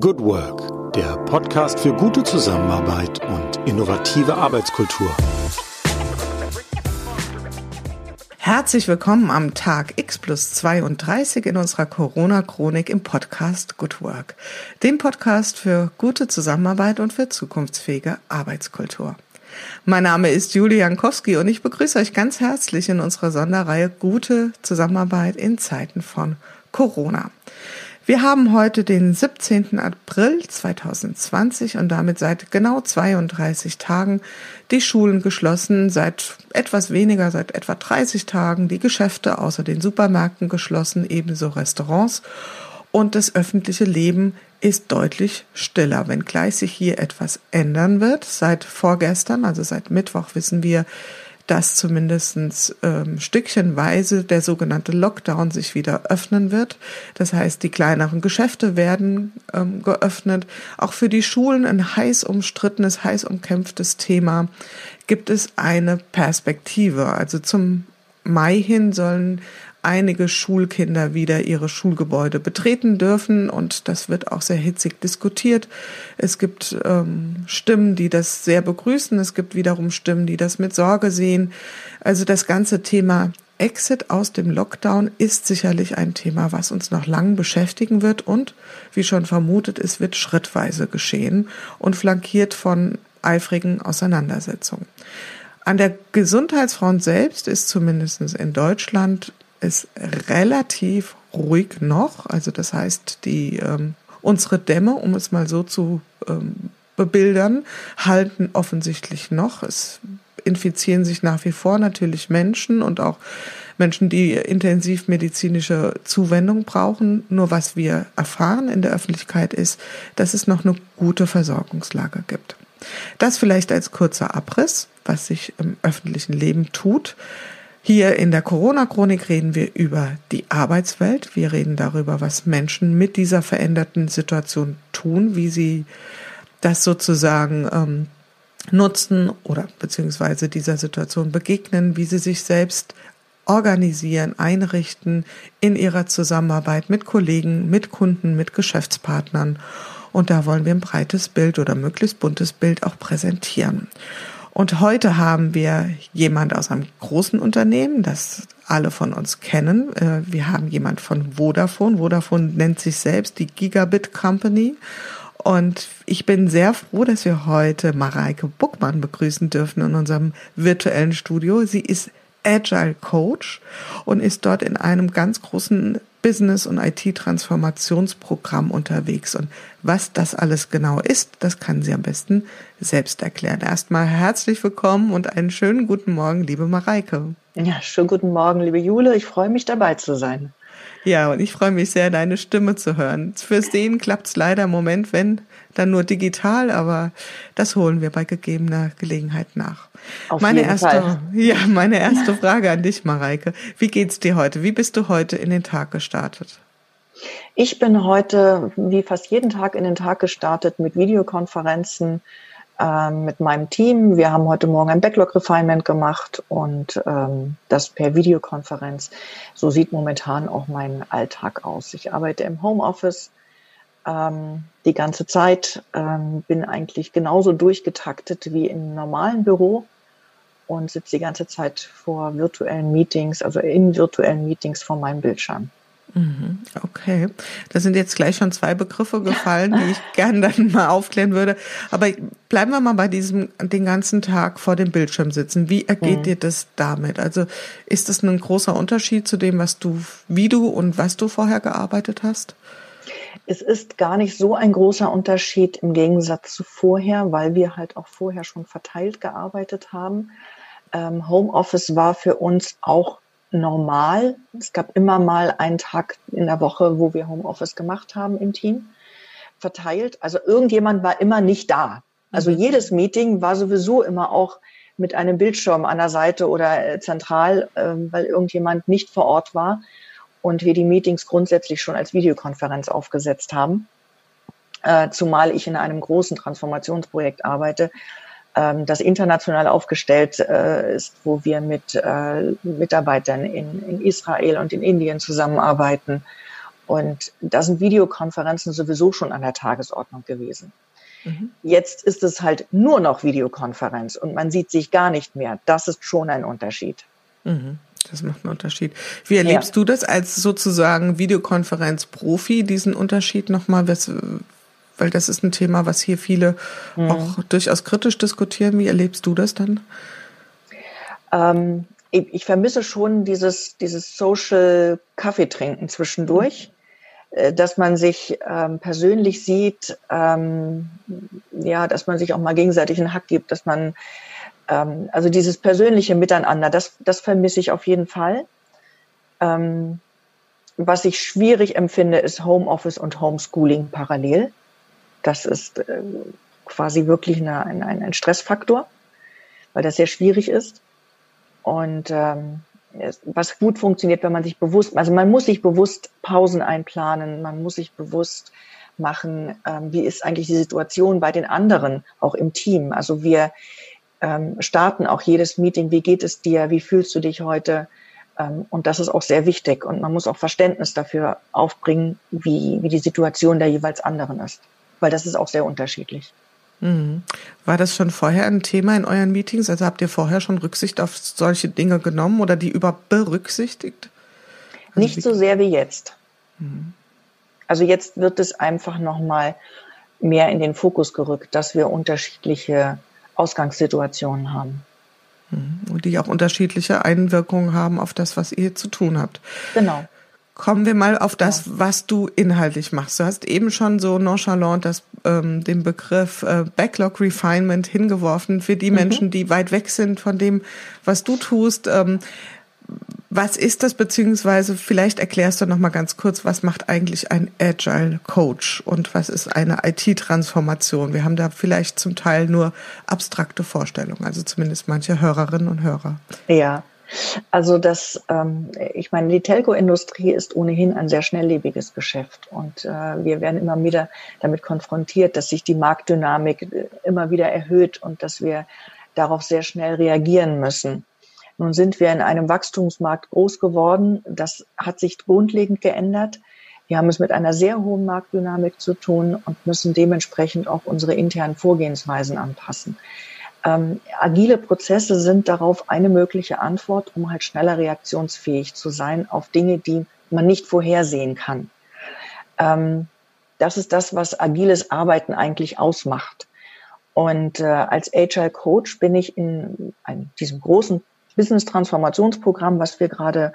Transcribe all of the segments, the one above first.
Good Work, der Podcast für gute Zusammenarbeit und innovative Arbeitskultur. Herzlich willkommen am Tag X plus 32 in unserer Corona-Chronik im Podcast Good Work, dem Podcast für gute Zusammenarbeit und für zukunftsfähige Arbeitskultur. Mein Name ist Julie Jankowski und ich begrüße euch ganz herzlich in unserer Sonderreihe Gute Zusammenarbeit in Zeiten von Corona. Wir haben heute den 17. April 2020 und damit seit genau 32 Tagen die Schulen geschlossen, seit etwas weniger, seit etwa 30 Tagen die Geschäfte außer den Supermärkten geschlossen, ebenso Restaurants und das öffentliche Leben ist deutlich stiller, wenngleich sich hier etwas ändern wird. Seit vorgestern, also seit Mittwoch, wissen wir, dass zumindest ähm, stückchenweise der sogenannte Lockdown sich wieder öffnen wird. Das heißt, die kleineren Geschäfte werden ähm, geöffnet. Auch für die Schulen ein heiß umstrittenes, heiß umkämpftes Thema gibt es eine Perspektive. Also zum Mai hin sollen einige Schulkinder wieder ihre Schulgebäude betreten dürfen und das wird auch sehr hitzig diskutiert. Es gibt ähm, Stimmen, die das sehr begrüßen, es gibt wiederum Stimmen, die das mit Sorge sehen. Also das ganze Thema Exit aus dem Lockdown ist sicherlich ein Thema, was uns noch lang beschäftigen wird und, wie schon vermutet, es wird schrittweise geschehen und flankiert von eifrigen Auseinandersetzungen. An der Gesundheitsfront selbst ist zumindest in Deutschland ist relativ ruhig noch. Also das heißt, die ähm, unsere Dämme, um es mal so zu ähm, bebildern, halten offensichtlich noch. Es infizieren sich nach wie vor natürlich Menschen und auch Menschen, die intensiv medizinische Zuwendung brauchen. Nur was wir erfahren in der Öffentlichkeit ist, dass es noch eine gute Versorgungslage gibt. Das vielleicht als kurzer Abriss, was sich im öffentlichen Leben tut. Hier in der Corona-Chronik reden wir über die Arbeitswelt. Wir reden darüber, was Menschen mit dieser veränderten Situation tun, wie sie das sozusagen ähm, nutzen oder beziehungsweise dieser Situation begegnen, wie sie sich selbst organisieren, einrichten in ihrer Zusammenarbeit mit Kollegen, mit Kunden, mit Geschäftspartnern. Und da wollen wir ein breites Bild oder möglichst buntes Bild auch präsentieren. Und heute haben wir jemand aus einem großen Unternehmen, das alle von uns kennen. Äh, wir haben jemand von Vodafone. Vodafone nennt sich selbst die Gigabit Company. Und ich bin sehr froh, dass wir heute Mareike Buckmann begrüßen dürfen in unserem virtuellen Studio. Sie ist Agile Coach und ist dort in einem ganz großen Business- und IT-Transformationsprogramm unterwegs. Und was das alles genau ist, das kann sie am besten selbst erklären. Erstmal herzlich willkommen und einen schönen guten Morgen, liebe Mareike. Ja, schönen guten Morgen, liebe Jule. Ich freue mich dabei zu sein. Ja, und ich freue mich sehr, deine Stimme zu hören. Fürs Sehen klappt es leider im Moment, wenn, dann nur digital, aber das holen wir bei gegebener Gelegenheit nach. Auf meine erste, Fall. ja, meine erste Frage an dich, Mareike. Wie geht's dir heute? Wie bist du heute in den Tag gestartet? Ich bin heute wie fast jeden Tag in den Tag gestartet mit Videokonferenzen ähm, mit meinem Team. Wir haben heute Morgen ein Backlog-Refinement gemacht und ähm, das per Videokonferenz. So sieht momentan auch mein Alltag aus. Ich arbeite im Homeoffice ähm, die ganze Zeit, ähm, bin eigentlich genauso durchgetaktet wie im normalen Büro und sitze die ganze Zeit vor virtuellen Meetings, also in virtuellen Meetings vor meinem Bildschirm. Mhm, okay, da sind jetzt gleich schon zwei Begriffe gefallen, die ich gerne dann mal aufklären würde. Aber bleiben wir mal bei diesem den ganzen Tag vor dem Bildschirm sitzen. Wie ergeht mhm. dir das damit? Also ist das ein großer Unterschied zu dem, was du, wie du und was du vorher gearbeitet hast? Es ist gar nicht so ein großer Unterschied im Gegensatz zu vorher, weil wir halt auch vorher schon verteilt gearbeitet haben. Ähm, Homeoffice war für uns auch normal. Es gab immer mal einen Tag in der Woche, wo wir Homeoffice gemacht haben im Team, verteilt. Also irgendjemand war immer nicht da. Also mhm. jedes Meeting war sowieso immer auch mit einem Bildschirm an der Seite oder äh, zentral, ähm, weil irgendjemand nicht vor Ort war und wir die Meetings grundsätzlich schon als Videokonferenz aufgesetzt haben. Äh, zumal ich in einem großen Transformationsprojekt arbeite, ähm, das international aufgestellt äh, ist, wo wir mit äh, Mitarbeitern in, in Israel und in Indien zusammenarbeiten Und da sind Videokonferenzen sowieso schon an der Tagesordnung gewesen. Mhm. Jetzt ist es halt nur noch Videokonferenz und man sieht sich gar nicht mehr. Das ist schon ein Unterschied. Mhm. Das macht einen Unterschied. Wie erlebst ja. du das als sozusagen Videokonferenz-Profi, diesen Unterschied nochmal? Weil das ist ein Thema, was hier viele mhm. auch durchaus kritisch diskutieren. Wie erlebst du das dann? Ähm, ich, ich, vermisse schon dieses, dieses Social Kaffee trinken zwischendurch. Mhm dass man sich ähm, persönlich sieht, ähm, ja, dass man sich auch mal gegenseitig einen Hack gibt, dass man ähm, also dieses persönliche Miteinander, das, das vermisse ich auf jeden Fall. Ähm, was ich schwierig empfinde, ist Homeoffice und Homeschooling parallel. Das ist äh, quasi wirklich eine, ein, ein Stressfaktor, weil das sehr schwierig ist. Und ähm, was gut funktioniert, wenn man sich bewusst, also man muss sich bewusst Pausen einplanen, man muss sich bewusst machen, ähm, wie ist eigentlich die Situation bei den anderen, auch im Team. Also wir, ähm, starten auch jedes Meeting, wie geht es dir, wie fühlst du dich heute? Ähm, und das ist auch sehr wichtig. Und man muss auch Verständnis dafür aufbringen, wie, wie die Situation der jeweils anderen ist. Weil das ist auch sehr unterschiedlich. Mhm. War das schon vorher ein Thema in euren Meetings? Also habt ihr vorher schon Rücksicht auf solche Dinge genommen oder die überhaupt berücksichtigt? Also Nicht so sehr wie jetzt. Mhm. Also jetzt wird es einfach nochmal mehr in den Fokus gerückt, dass wir unterschiedliche Ausgangssituationen haben. Mhm. Und die auch unterschiedliche Einwirkungen haben auf das, was ihr zu tun habt. Genau. Kommen wir mal auf das, was du inhaltlich machst. Du hast eben schon so nonchalant das, ähm, den Begriff äh, Backlog Refinement hingeworfen für die mhm. Menschen, die weit weg sind von dem, was du tust. Ähm, was ist das, beziehungsweise vielleicht erklärst du noch mal ganz kurz, was macht eigentlich ein Agile Coach und was ist eine IT-Transformation? Wir haben da vielleicht zum Teil nur abstrakte Vorstellungen, also zumindest manche Hörerinnen und Hörer. Ja, also das, ähm, ich meine, die Telco-Industrie ist ohnehin ein sehr schnelllebiges Geschäft und äh, wir werden immer wieder damit konfrontiert, dass sich die Marktdynamik äh, immer wieder erhöht und dass wir darauf sehr schnell reagieren müssen. Nun sind wir in einem Wachstumsmarkt groß geworden. Das hat sich grundlegend geändert. Wir haben es mit einer sehr hohen Marktdynamik zu tun und müssen dementsprechend auch unsere internen Vorgehensweisen anpassen. Ähm, agile Prozesse sind darauf eine mögliche Antwort, um halt schneller reaktionsfähig zu sein auf Dinge, die man nicht vorhersehen kann. Ähm, das ist das, was agiles Arbeiten eigentlich ausmacht. Und äh, als Agile Coach bin ich in einem, diesem großen Business-Transformationsprogramm, was wir gerade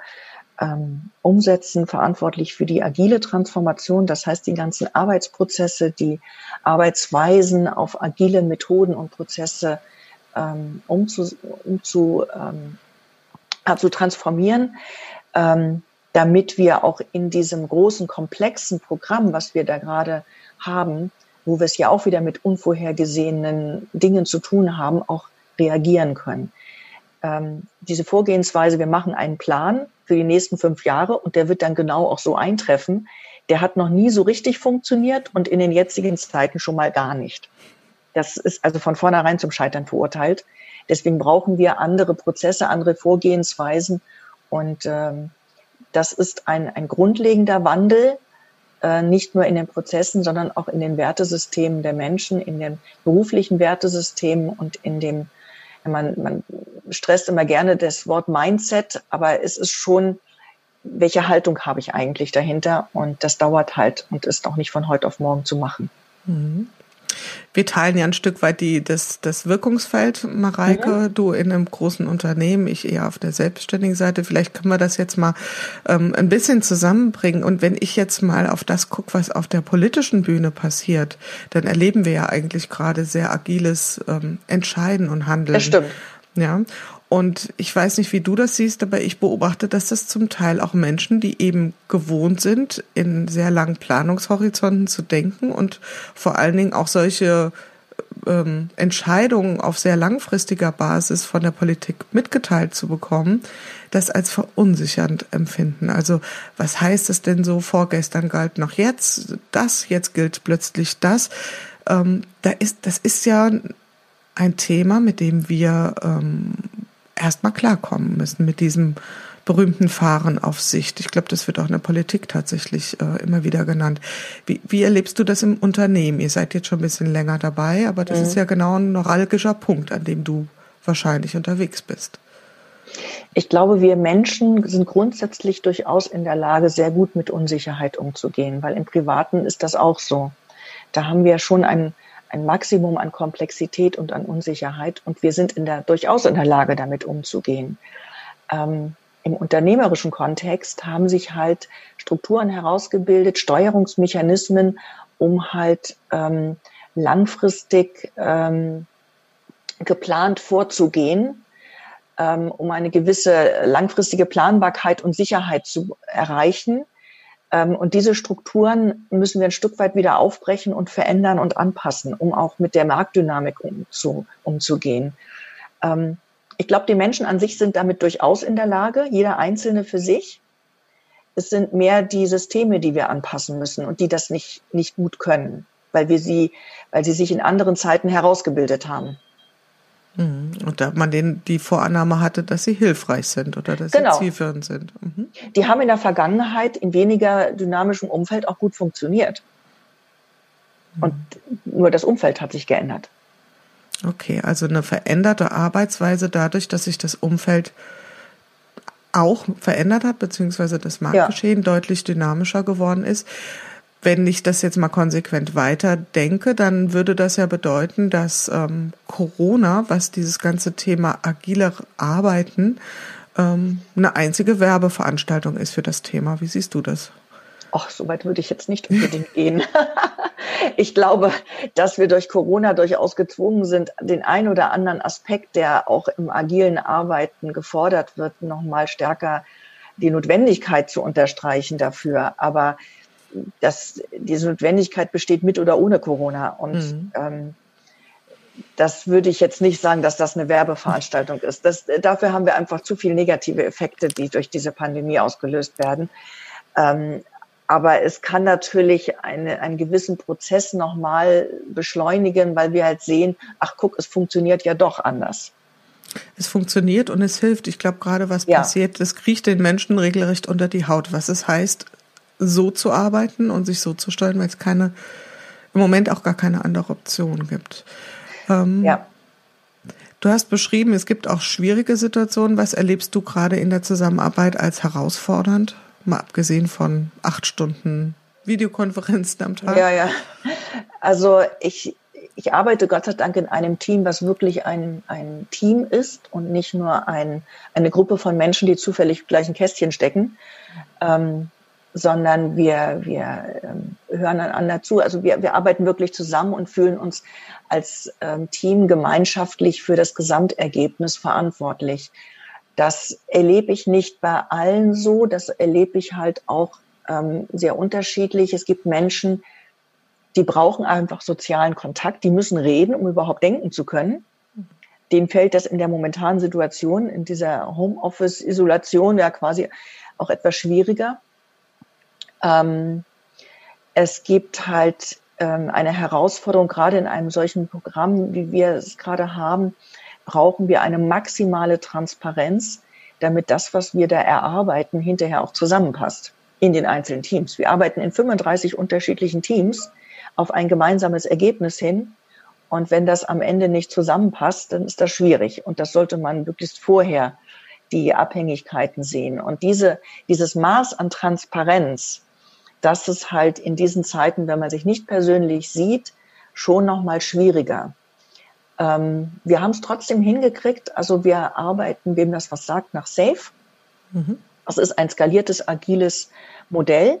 ähm, umsetzen, verantwortlich für die agile Transformation. Das heißt, die ganzen Arbeitsprozesse, die Arbeitsweisen auf agile Methoden und Prozesse ähm, umzu, umzu, ähm, zu transformieren, ähm, damit wir auch in diesem großen, komplexen Programm, was wir da gerade haben, wo wir es ja auch wieder mit unvorhergesehenen Dingen zu tun haben, auch reagieren können ähm, diese Vorgehensweise, wir machen einen Plan für die nächsten fünf Jahre und der wird dann genau auch so eintreffen, der hat noch nie so richtig funktioniert und in den jetzigen Zeiten schon mal gar nicht. Das ist also von vornherein zum Scheitern verurteilt. Deswegen brauchen wir andere Prozesse, andere Vorgehensweisen und ähm, das ist ein, ein grundlegender Wandel, äh, nicht nur in den Prozessen, sondern auch in den Wertesystemen der Menschen, in den beruflichen Wertesystemen und in dem man, man stresst immer gerne das Wort Mindset, aber es ist schon, welche Haltung habe ich eigentlich dahinter? Und das dauert halt und ist auch nicht von heute auf morgen zu machen. Mhm. Wir teilen ja ein Stück weit die, das, das Wirkungsfeld, Mareike, mhm. du in einem großen Unternehmen, ich eher auf der selbstständigen Seite. Vielleicht können wir das jetzt mal ähm, ein bisschen zusammenbringen. Und wenn ich jetzt mal auf das gucke, was auf der politischen Bühne passiert, dann erleben wir ja eigentlich gerade sehr agiles ähm, Entscheiden und Handeln. Das stimmt. Ja. Und ich weiß nicht, wie du das siehst, aber ich beobachte, dass das zum Teil auch Menschen, die eben gewohnt sind, in sehr langen Planungshorizonten zu denken und vor allen Dingen auch solche ähm, Entscheidungen auf sehr langfristiger Basis von der Politik mitgeteilt zu bekommen, das als verunsichernd empfinden. Also was heißt es denn so, vorgestern galt noch jetzt das, jetzt gilt plötzlich das. Ähm, da ist, das ist ja ein Thema, mit dem wir ähm, erstmal klarkommen müssen, mit diesem berühmten Fahren auf Sicht. Ich glaube, das wird auch in der Politik tatsächlich äh, immer wieder genannt. Wie, wie erlebst du das im Unternehmen? Ihr seid jetzt schon ein bisschen länger dabei, aber das mhm. ist ja genau ein neuralgischer Punkt, an dem du wahrscheinlich unterwegs bist. Ich glaube, wir Menschen sind grundsätzlich durchaus in der Lage, sehr gut mit Unsicherheit umzugehen, weil im Privaten ist das auch so. Da haben wir schon ein, ein Maximum an Komplexität und an Unsicherheit und wir sind in der, durchaus in der Lage, damit umzugehen. Ähm, Im unternehmerischen Kontext haben sich halt Strukturen herausgebildet, Steuerungsmechanismen, um halt ähm, langfristig ähm, geplant vorzugehen ähm, um eine gewisse langfristige Planbarkeit und Sicherheit zu erreichen. Ähm, und diese Strukturen müssen wir ein Stück weit wieder aufbrechen und verändern und anpassen, um auch mit der Marktdynamik umzu, umzugehen. Ähm, ich glaube, die Menschen an sich sind damit durchaus in der Lage, jeder Einzelne für sich. Es sind mehr die Systeme, die wir anpassen müssen und die das nicht, nicht gut können, weil wir sie, weil sie sich in anderen Zeiten herausgebildet haben. Mhm. Und da man den, die Vorannahme hatte, dass sie hilfreich sind oder dass genau. sie zielführend sind. Mhm. Die haben in der Vergangenheit in weniger dynamischem Umfeld auch gut funktioniert. Mhm. Und nur das Umfeld hat sich geändert. Okay, also eine veränderte Arbeitsweise dadurch, dass sich das Umfeld auch verändert hat, beziehungsweise das Marktgeschehen ja. deutlich dynamischer geworden ist wenn ich das jetzt mal konsequent weiterdenke, dann würde das ja bedeuten, dass ähm, Corona, was dieses ganze Thema agile Arbeiten, ähm, eine einzige Werbeveranstaltung ist für das Thema. Wie siehst du das? Ach, so weit würde ich jetzt nicht unbedingt gehen. ich glaube, dass wir durch Corona durchaus gezwungen sind, den ein oder anderen Aspekt, der auch im agilen Arbeiten gefordert wird, nochmal stärker die Notwendigkeit zu unterstreichen dafür. Aber dass diese Notwendigkeit besteht mit oder ohne Corona. Und mhm. ähm, das würde ich jetzt nicht sagen, dass das eine Werbeveranstaltung ist. Das, dafür haben wir einfach zu viele negative Effekte, die durch diese Pandemie ausgelöst werden. Ähm, aber es kann natürlich eine, einen gewissen Prozess nochmal beschleunigen, weil wir halt sehen, ach guck, es funktioniert ja doch anders. Es funktioniert und es hilft. Ich glaube, gerade was ja. passiert, das kriecht den Menschen regelrecht unter die Haut. Was es heißt, so zu arbeiten und sich so zu steuern, weil es keine, im Moment auch gar keine andere Option gibt. Ähm, ja. Du hast beschrieben, es gibt auch schwierige Situationen. Was erlebst du gerade in der Zusammenarbeit als herausfordernd? Mal abgesehen von acht Stunden Videokonferenzen am Tag. Ja, ja. Also ich, ich arbeite Gott sei Dank in einem Team, was wirklich ein, ein Team ist und nicht nur ein, eine Gruppe von Menschen, die zufällig gleich ein Kästchen stecken. Ähm, sondern wir, wir ähm, hören einander zu. Also wir, wir arbeiten wirklich zusammen und fühlen uns als ähm, Team gemeinschaftlich für das Gesamtergebnis verantwortlich. Das erlebe ich nicht bei allen so, das erlebe ich halt auch ähm, sehr unterschiedlich. Es gibt Menschen, die brauchen einfach sozialen Kontakt, die müssen reden, um überhaupt denken zu können. Denen fällt das in der momentanen Situation, in dieser Homeoffice-Isolation ja quasi auch etwas schwieriger. Ähm, es gibt halt ähm, eine Herausforderung, gerade in einem solchen Programm, wie wir es gerade haben, brauchen wir eine maximale Transparenz, damit das, was wir da erarbeiten, hinterher auch zusammenpasst in den einzelnen Teams. Wir arbeiten in 35 unterschiedlichen Teams auf ein gemeinsames Ergebnis hin. Und wenn das am Ende nicht zusammenpasst, dann ist das schwierig. Und das sollte man möglichst vorher die Abhängigkeiten sehen. Und diese, dieses Maß an Transparenz, das ist halt in diesen Zeiten, wenn man sich nicht persönlich sieht, schon noch mal schwieriger. Ähm, wir haben es trotzdem hingekriegt. Also wir arbeiten, wem das was sagt, nach Safe. Mhm. Das ist ein skaliertes, agiles Modell,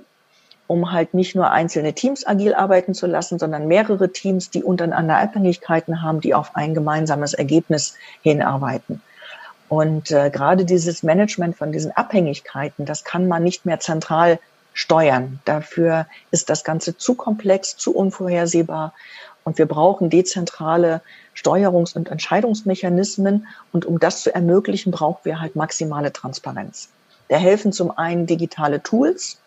um halt nicht nur einzelne Teams agil arbeiten zu lassen, sondern mehrere Teams, die untereinander Abhängigkeiten haben, die auf ein gemeinsames Ergebnis hinarbeiten. Und äh, gerade dieses Management von diesen Abhängigkeiten, das kann man nicht mehr zentral steuern. Dafür ist das Ganze zu komplex, zu unvorhersehbar. Und wir brauchen dezentrale Steuerungs- und Entscheidungsmechanismen. Und um das zu ermöglichen, brauchen wir halt maximale Transparenz. Da helfen zum einen digitale Tools.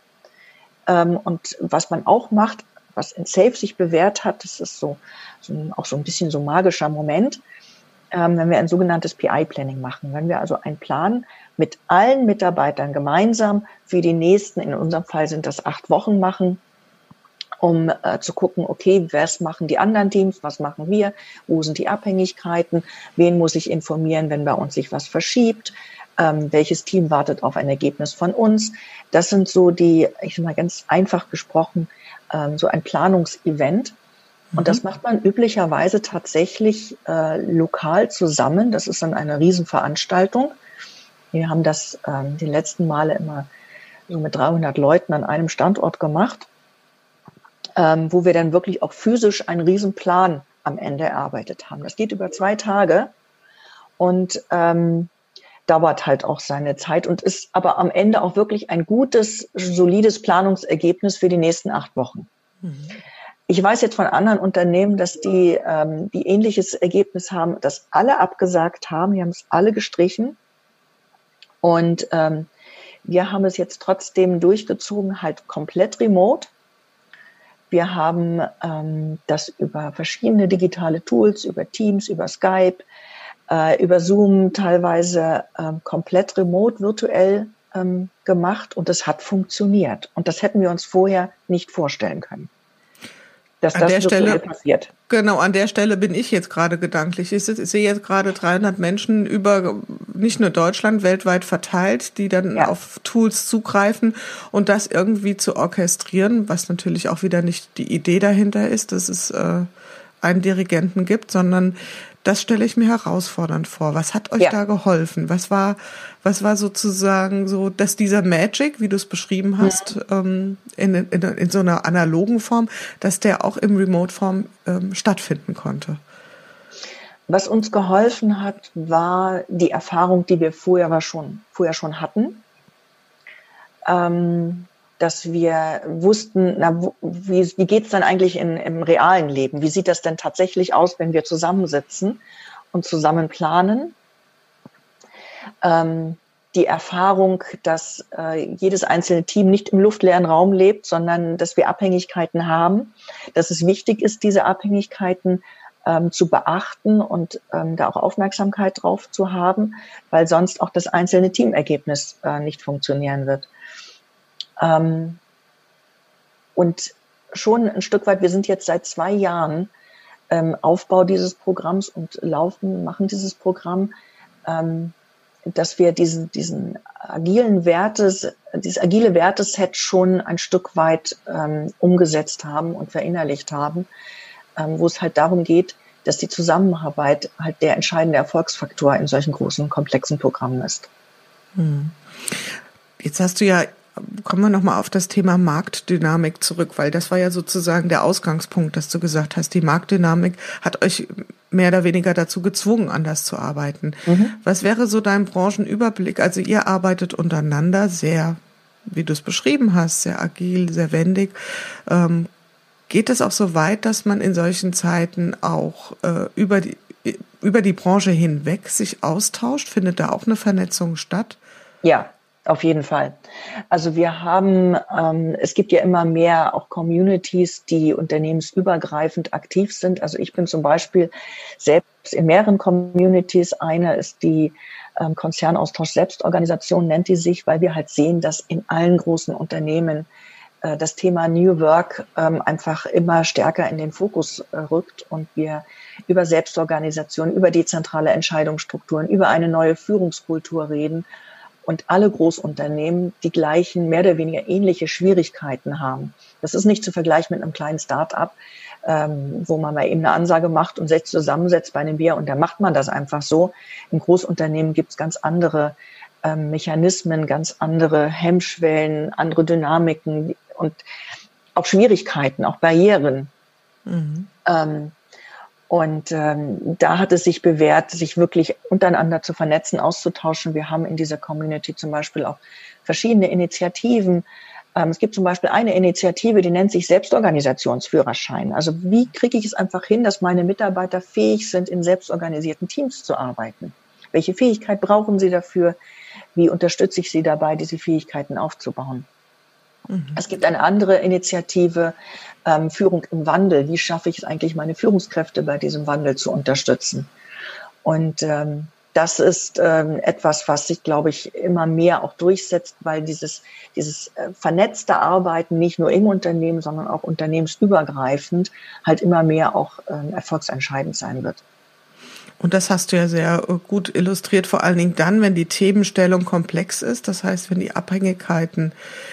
Ähm, und was man auch macht, was in Safe sich bewährt hat, das ist so, so auch so ein bisschen so magischer Moment. Ähm, wenn wir ein sogenanntes PI-Planning machen. Wenn wir also einen Plan mit allen Mitarbeitern gemeinsam für die nächsten, in unserem Fall sind das acht Wochen machen, um äh, zu gucken, okay, was machen die anderen Teams, was machen wir, wo sind die Abhängigkeiten, wen muss ich informieren, wenn bei uns sich was verschiebt, ähm, welches Team wartet auf ein Ergebnis von uns. Das sind so die, ich sag mal ganz einfach gesprochen, ähm, so ein Planungsevent. Und das mhm. macht man üblicherweise tatsächlich äh, lokal zusammen. Das ist dann eine Riesenveranstaltung. Wir haben das ähm, die letzten Male immer so mit 300 Leuten an einem Standort gemacht, ähm, wo wir dann wirklich auch physisch einen Riesenplan am Ende erarbeitet haben. Das geht über zwei Tage und ähm, dauert halt auch seine Zeit und ist aber am Ende auch wirklich ein gutes, solides Planungsergebnis für die nächsten acht Wochen. Mhm. Ich weiß jetzt von anderen Unternehmen, dass die, ähm, die ähnliches Ergebnis haben, dass alle abgesagt haben, die haben es alle gestrichen. Und ähm, wir haben es jetzt trotzdem durchgezogen, halt komplett remote. Wir haben ähm, das über verschiedene digitale Tools, über Teams, über Skype, äh, über Zoom teilweise ähm, komplett remote, virtuell ähm, gemacht und es hat funktioniert. Und das hätten wir uns vorher nicht vorstellen können dass an das der Stelle passiert. Genau, an der Stelle bin ich jetzt gerade gedanklich. Ich sehe jetzt gerade 300 Menschen über nicht nur Deutschland, weltweit verteilt, die dann ja. auf Tools zugreifen und das irgendwie zu orchestrieren, was natürlich auch wieder nicht die Idee dahinter ist, dass es äh, einen Dirigenten gibt, sondern das stelle ich mir herausfordernd vor. Was hat euch ja. da geholfen? Was war, was war sozusagen so, dass dieser Magic, wie du es beschrieben hast, ja. ähm, in, in, in so einer analogen Form, dass der auch im Remote-Form ähm, stattfinden konnte? Was uns geholfen hat, war die Erfahrung, die wir vorher schon, vorher schon hatten. Ähm, dass wir wussten, na, wie, wie geht es dann eigentlich in, im realen Leben? Wie sieht das denn tatsächlich aus, wenn wir zusammensitzen und zusammen planen? Ähm, die Erfahrung, dass äh, jedes einzelne Team nicht im luftleeren Raum lebt, sondern dass wir Abhängigkeiten haben, dass es wichtig ist, diese Abhängigkeiten ähm, zu beachten und ähm, da auch Aufmerksamkeit drauf zu haben, weil sonst auch das einzelne Teamergebnis äh, nicht funktionieren wird. Ähm, und schon ein Stück weit, wir sind jetzt seit zwei Jahren ähm, Aufbau dieses Programms und laufen, machen dieses Programm, ähm, dass wir diesen, diesen agilen Wertes, dieses agile Werteset schon ein Stück weit ähm, umgesetzt haben und verinnerlicht haben, ähm, wo es halt darum geht, dass die Zusammenarbeit halt der entscheidende Erfolgsfaktor in solchen großen, komplexen Programmen ist. Hm. Jetzt hast du ja kommen wir nochmal auf das Thema Marktdynamik zurück, weil das war ja sozusagen der Ausgangspunkt, dass du gesagt hast, die Marktdynamik hat euch mehr oder weniger dazu gezwungen, anders zu arbeiten. Mhm. Was wäre so dein Branchenüberblick? Also ihr arbeitet untereinander sehr, wie du es beschrieben hast, sehr agil, sehr wendig. Ähm, geht es auch so weit, dass man in solchen Zeiten auch äh, über die über die Branche hinweg sich austauscht? Findet da auch eine Vernetzung statt? Ja, auf jeden Fall. Also wir haben, ähm, es gibt ja immer mehr auch Communities, die unternehmensübergreifend aktiv sind. Also ich bin zum Beispiel selbst in mehreren Communities. Eine ist die ähm, Konzernaustausch Selbstorganisation, nennt die sich, weil wir halt sehen, dass in allen großen Unternehmen äh, das Thema New Work ähm, einfach immer stärker in den Fokus äh, rückt und wir über Selbstorganisation, über dezentrale Entscheidungsstrukturen, über eine neue Führungskultur reden und alle Großunternehmen die gleichen, mehr oder weniger ähnliche Schwierigkeiten haben. Das ist nicht zu vergleichen mit einem kleinen Start-up, ähm, wo man mal eben eine Ansage macht und sich zusammensetzt bei einem Bier und da macht man das einfach so. Im Großunternehmen gibt es ganz andere ähm, Mechanismen, ganz andere Hemmschwellen, andere Dynamiken und auch Schwierigkeiten, auch Barrieren. Mhm. Ähm, und ähm, da hat es sich bewährt, sich wirklich untereinander zu vernetzen, auszutauschen. Wir haben in dieser Community zum Beispiel auch verschiedene Initiativen. Ähm, es gibt zum Beispiel eine Initiative, die nennt sich Selbstorganisationsführerschein. Also wie kriege ich es einfach hin, dass meine Mitarbeiter fähig sind, in selbstorganisierten Teams zu arbeiten? Welche Fähigkeit brauchen sie dafür? Wie unterstütze ich sie dabei, diese Fähigkeiten aufzubauen? Mhm. Es gibt eine andere Initiative, ähm, Führung im Wandel. Wie schaffe ich es eigentlich, meine Führungskräfte bei diesem Wandel zu unterstützen? Und ähm, das ist ähm, etwas, was sich, glaube ich, immer mehr auch durchsetzt, weil dieses, dieses äh, vernetzte Arbeiten nicht nur im Unternehmen, sondern auch unternehmensübergreifend halt immer mehr auch ähm, erfolgsentscheidend sein wird. Und das hast du ja sehr äh, gut illustriert, vor allen Dingen dann, wenn die Themenstellung komplex ist. Das heißt, wenn die Abhängigkeiten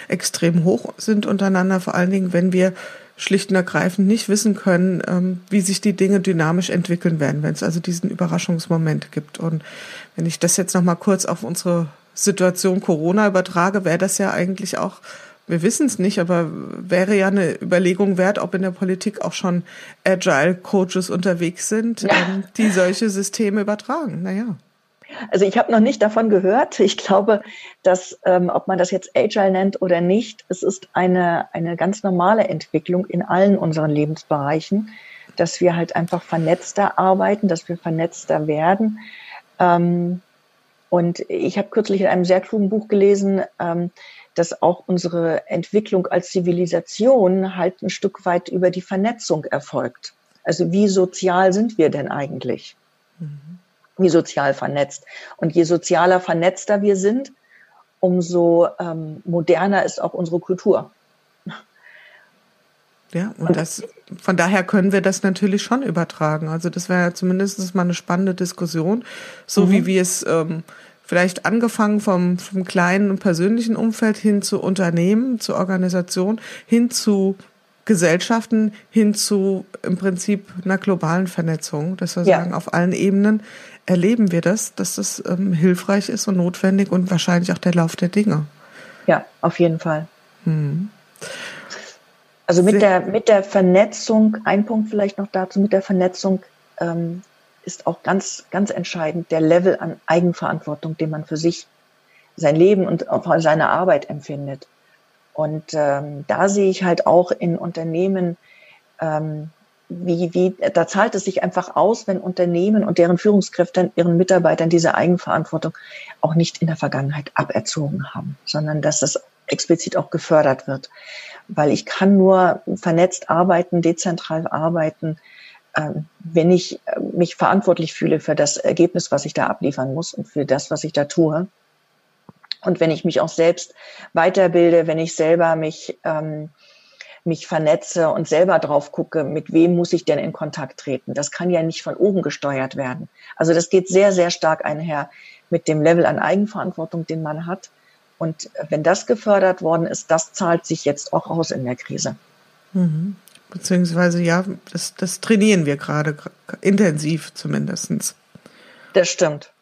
extrem hoch sind untereinander, vor allen Dingen, wenn wir schlicht und ergreifend nicht wissen können, ähm, wie sich die Dinge dynamisch entwickeln werden, wenn es also diesen Überraschungsmoment gibt. Und wenn ich das jetzt nochmal kurz auf unsere Situation Corona übertrage, wäre das ja eigentlich auch, wir wissen es nicht, aber wäre ja eine Überlegung wert, ob in der Politik auch schon Agile Coaches unterwegs sind, ja. ähm, die solche Systeme übertragen. Naja. Also ich habe noch nicht davon gehört. Ich glaube, dass, ähm, ob man das jetzt Agile nennt oder nicht, es ist eine, eine ganz normale Entwicklung in allen unseren Lebensbereichen, dass wir halt einfach vernetzter arbeiten, dass wir vernetzter werden. Ähm, und ich habe kürzlich in einem sehr klugen Buch gelesen, ähm, dass auch unsere Entwicklung als Zivilisation halt ein Stück weit über die Vernetzung erfolgt. Also wie sozial sind wir denn eigentlich? Mhm wie sozial vernetzt. Und je sozialer vernetzter wir sind, umso ähm, moderner ist auch unsere Kultur. Ja, und das, von daher können wir das natürlich schon übertragen. Also das wäre ja zumindest mal eine spannende Diskussion, so mhm. wie wir es ähm, vielleicht angefangen vom, vom kleinen und persönlichen Umfeld hin zu Unternehmen, zu Organisation, hin zu Gesellschaften, hin zu im Prinzip einer globalen Vernetzung, dass wir ja. sagen, auf allen Ebenen erleben wir das, dass das ähm, hilfreich ist und notwendig und wahrscheinlich auch der Lauf der Dinge. Ja, auf jeden Fall. Hm. Also mit der, mit der Vernetzung, ein Punkt vielleicht noch dazu, mit der Vernetzung ähm, ist auch ganz, ganz entscheidend der Level an Eigenverantwortung, den man für sich, sein Leben und seine Arbeit empfindet. Und ähm, da sehe ich halt auch in Unternehmen ähm, wie, wie, da zahlt es sich einfach aus, wenn Unternehmen und deren Führungskräfte ihren Mitarbeitern diese Eigenverantwortung auch nicht in der Vergangenheit aberzogen haben, sondern dass das explizit auch gefördert wird. Weil ich kann nur vernetzt arbeiten, dezentral arbeiten, wenn ich äh, mich verantwortlich fühle für das Ergebnis, was ich da abliefern muss und für das, was ich da tue. Und wenn ich mich auch selbst weiterbilde, wenn ich selber mich ähm, mich vernetze und selber drauf gucke, mit wem muss ich denn in Kontakt treten. Das kann ja nicht von oben gesteuert werden. Also das geht sehr, sehr stark einher mit dem Level an Eigenverantwortung, den man hat. Und wenn das gefördert worden ist, das zahlt sich jetzt auch aus in der Krise. Mhm. Beziehungsweise ja, das, das trainieren wir gerade intensiv zumindestens. Das stimmt.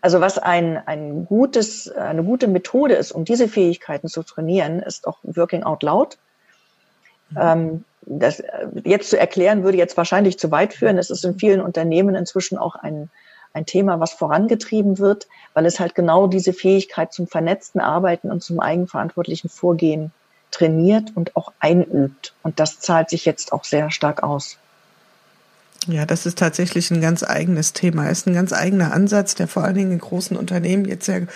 Also was ein, ein gutes, eine gute Methode ist, um diese Fähigkeiten zu trainieren, ist auch Working Out Loud. Ähm, das äh, jetzt zu erklären, würde jetzt wahrscheinlich zu weit führen. Es ist in vielen Unternehmen inzwischen auch ein, ein Thema, was vorangetrieben wird, weil es halt genau diese Fähigkeit zum vernetzten Arbeiten und zum eigenverantwortlichen Vorgehen trainiert und auch einübt. Und das zahlt sich jetzt auch sehr stark aus. Ja, das ist tatsächlich ein ganz eigenes Thema. Es ist ein ganz eigener Ansatz, der vor allen Dingen in großen Unternehmen jetzt sehr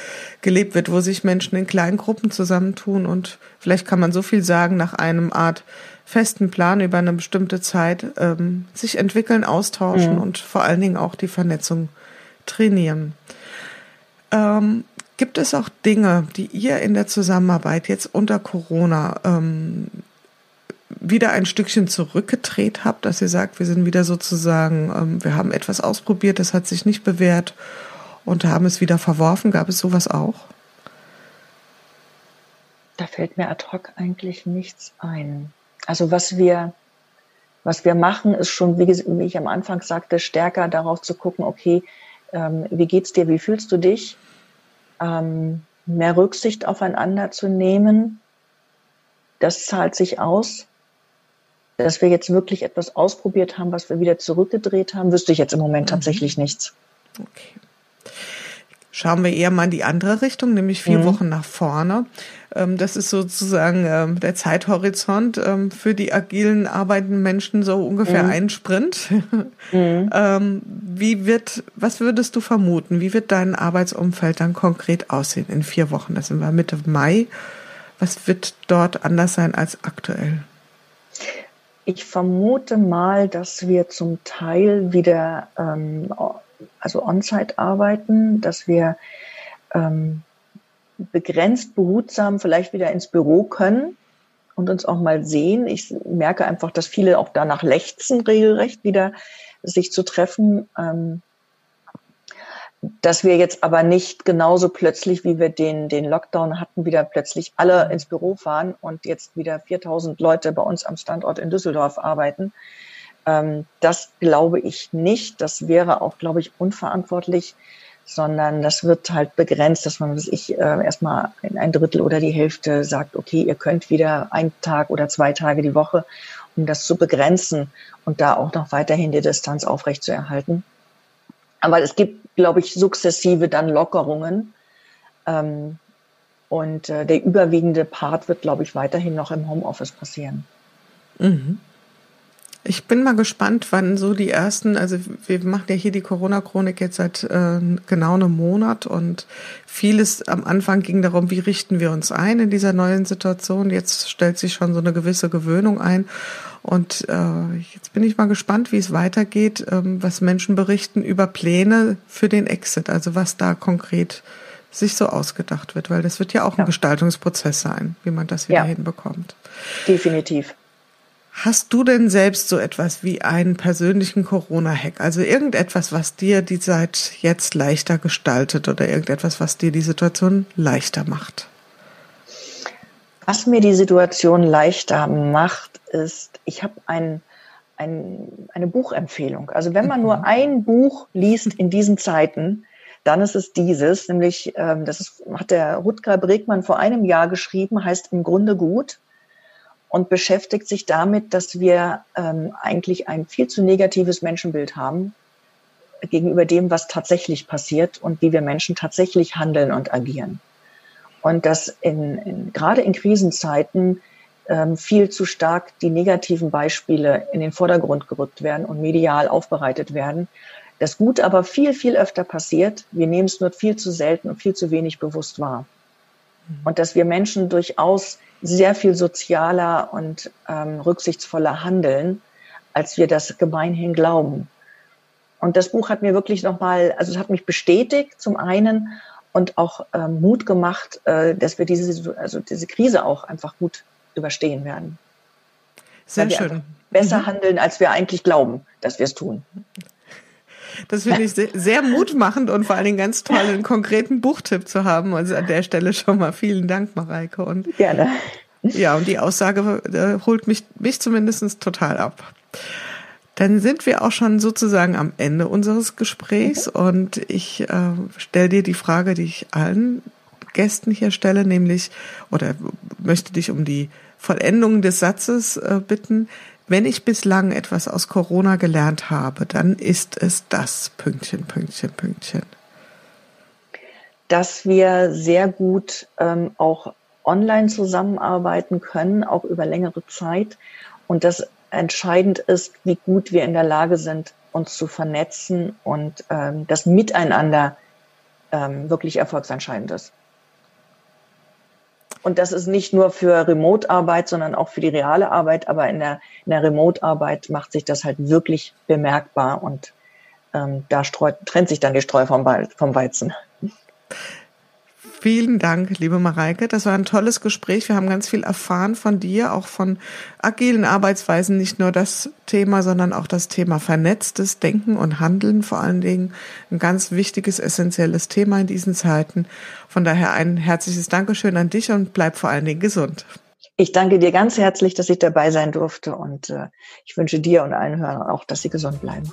gelebt wird, wo sich Menschen in kleinen Gruppen zusammentun und vielleicht kann man so viel sagen, nach einem Art festen Plan über eine bestimmte Zeit ähm, sich entwickeln, austauschen mhm. und vor allen Dingen auch die Vernetzung trainieren. Ähm, gibt es auch Dinge, die ihr in der Zusammenarbeit jetzt unter Corona ähm, wieder ein Stückchen zurückgedreht habt, dass ihr sagt, wir sind wieder sozusagen, ähm, wir haben etwas ausprobiert, das hat sich nicht bewährt und haben es wieder verworfen. Gab es sowas auch? Da fällt mir ad hoc eigentlich nichts ein. Also was wir, was wir machen, ist schon, wie, ich am Anfang sagte, stärker darauf zu gucken, okay, ähm, wie geht's dir, wie fühlst du dich? Ähm, mehr Rücksicht aufeinander zu nehmen, das zahlt sich aus dass wir jetzt wirklich etwas ausprobiert haben, was wir wieder zurückgedreht haben, wüsste ich jetzt im Moment mhm. tatsächlich nichts. Okay. Schauen wir eher mal in die andere Richtung, nämlich vier mhm. Wochen nach vorne. Ähm, das ist sozusagen ähm, der Zeithorizont ähm, für die agilen arbeitenden Menschen so ungefähr mhm. ein Sprint. Mhm. Wie wird, was würdest du vermuten? Wie wird dein Arbeitsumfeld dann konkret aussehen in vier Wochen? Das sind wir Mitte Mai. Was wird dort anders sein als aktuell? Ich vermute mal, dass wir zum Teil wieder ähm, also on-site arbeiten, dass wir ähm, begrenzt behutsam vielleicht wieder ins Büro können und uns auch mal sehen. Ich merke einfach, dass viele auch danach lechzen, regelrecht wieder sich zu treffen. Ähm, dass wir jetzt aber nicht genauso plötzlich, wie wir den, den Lockdown hatten, wieder plötzlich alle ins Büro fahren und jetzt wieder 4000 Leute bei uns am Standort in Düsseldorf arbeiten. Ähm, das glaube ich nicht. Das wäre auch, glaube ich, unverantwortlich, sondern das wird halt begrenzt, dass man sich äh, erstmal in ein Drittel oder die Hälfte sagt, okay, ihr könnt wieder einen Tag oder zwei Tage die Woche, um das zu begrenzen und da auch noch weiterhin die Distanz aufrechtzuerhalten. Aber es gibt, glaube ich, sukzessive dann Lockerungen. Ähm, und äh, der überwiegende Part wird, glaube ich, weiterhin noch im Homeoffice passieren. Mhm. Ich bin mal gespannt, wann so die ersten, also wir machen ja hier die Corona-Chronik jetzt seit äh, genau einem Monat und vieles am Anfang ging darum, wie richten wir uns ein in dieser neuen Situation. Jetzt stellt sich schon so eine gewisse Gewöhnung ein und äh, jetzt bin ich mal gespannt, wie es weitergeht, ähm, was Menschen berichten über Pläne für den Exit, also was da konkret sich so ausgedacht wird, weil das wird ja auch ja. ein Gestaltungsprozess sein, wie man das wieder ja. hinbekommt. Definitiv. Hast du denn selbst so etwas wie einen persönlichen Corona-Hack? Also irgendetwas, was dir die Zeit jetzt leichter gestaltet oder irgendetwas, was dir die Situation leichter macht? Was mir die Situation leichter macht, ist, ich habe ein, ein, eine Buchempfehlung. Also wenn man mhm. nur ein Buch liest in diesen Zeiten, dann ist es dieses, nämlich ähm, das ist, hat der Rutger Bregmann vor einem Jahr geschrieben, heißt im Grunde gut und beschäftigt sich damit, dass wir ähm, eigentlich ein viel zu negatives Menschenbild haben gegenüber dem, was tatsächlich passiert und wie wir Menschen tatsächlich handeln und agieren. Und dass in, in, gerade in Krisenzeiten ähm, viel zu stark die negativen Beispiele in den Vordergrund gerückt werden und medial aufbereitet werden. Das Gut aber viel, viel öfter passiert. Wir nehmen es nur viel zu selten und viel zu wenig bewusst wahr. Und dass wir Menschen durchaus sehr viel sozialer und ähm, rücksichtsvoller handeln, als wir das gemeinhin glauben. Und das Buch hat mir wirklich nochmal, also es hat mich bestätigt zum einen und auch ähm, Mut gemacht, äh, dass wir diese, also diese Krise auch einfach gut überstehen werden. Sehr schön. Besser mhm. handeln, als wir eigentlich glauben, dass wir es tun. Das finde ich sehr, sehr mutmachend und vor allen Dingen ganz toll, einen konkreten Buchtipp zu haben. Also an der Stelle schon mal vielen Dank, Mareike. Und Gerne. Ja, und die Aussage äh, holt mich, mich zumindest total ab. Dann sind wir auch schon sozusagen am Ende unseres Gesprächs mhm. und ich äh, stelle dir die Frage, die ich allen Gästen hier stelle, nämlich, oder möchte dich um die Vollendung des Satzes äh, bitten. Wenn ich bislang etwas aus Corona gelernt habe, dann ist es das Pünktchen, Pünktchen, Pünktchen. Dass wir sehr gut ähm, auch online zusammenarbeiten können, auch über längere Zeit. Und dass entscheidend ist, wie gut wir in der Lage sind, uns zu vernetzen und ähm, das Miteinander ähm, wirklich erfolgsentscheidend ist. Und das ist nicht nur für Remote-Arbeit, sondern auch für die reale Arbeit. Aber in der, in der Remote-Arbeit macht sich das halt wirklich bemerkbar und ähm, da streut, trennt sich dann die Streu vom, vom Weizen. Vielen Dank, liebe Mareike. Das war ein tolles Gespräch. Wir haben ganz viel erfahren von dir, auch von agilen Arbeitsweisen. Nicht nur das Thema, sondern auch das Thema vernetztes Denken und Handeln. Vor allen Dingen ein ganz wichtiges, essentielles Thema in diesen Zeiten. Von daher ein herzliches Dankeschön an dich und bleib vor allen Dingen gesund. Ich danke dir ganz herzlich, dass ich dabei sein durfte und äh, ich wünsche dir und allen Hörern auch, dass sie gesund bleiben.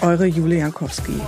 Eure Julia Jankowski.